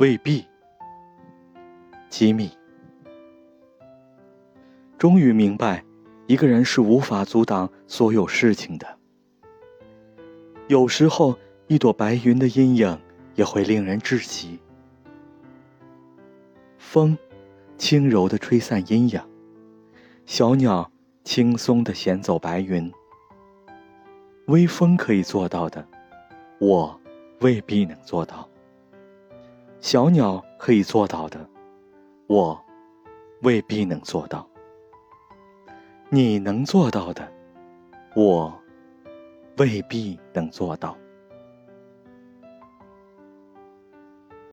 未必。机密。终于明白，一个人是无法阻挡所有事情的。有时候，一朵白云的阴影也会令人窒息。风，轻柔的吹散阴影；小鸟，轻松的衔走白云。微风可以做到的，我未必能做到；小鸟可以做到的，我未必能做到。你能做到的，我未必能做到。